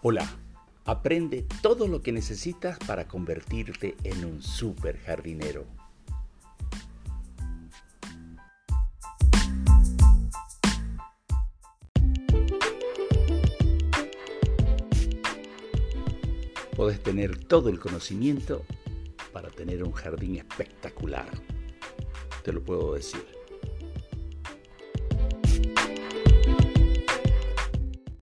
Hola, aprende todo lo que necesitas para convertirte en un super jardinero. Puedes tener todo el conocimiento para tener un jardín espectacular. Te lo puedo decir.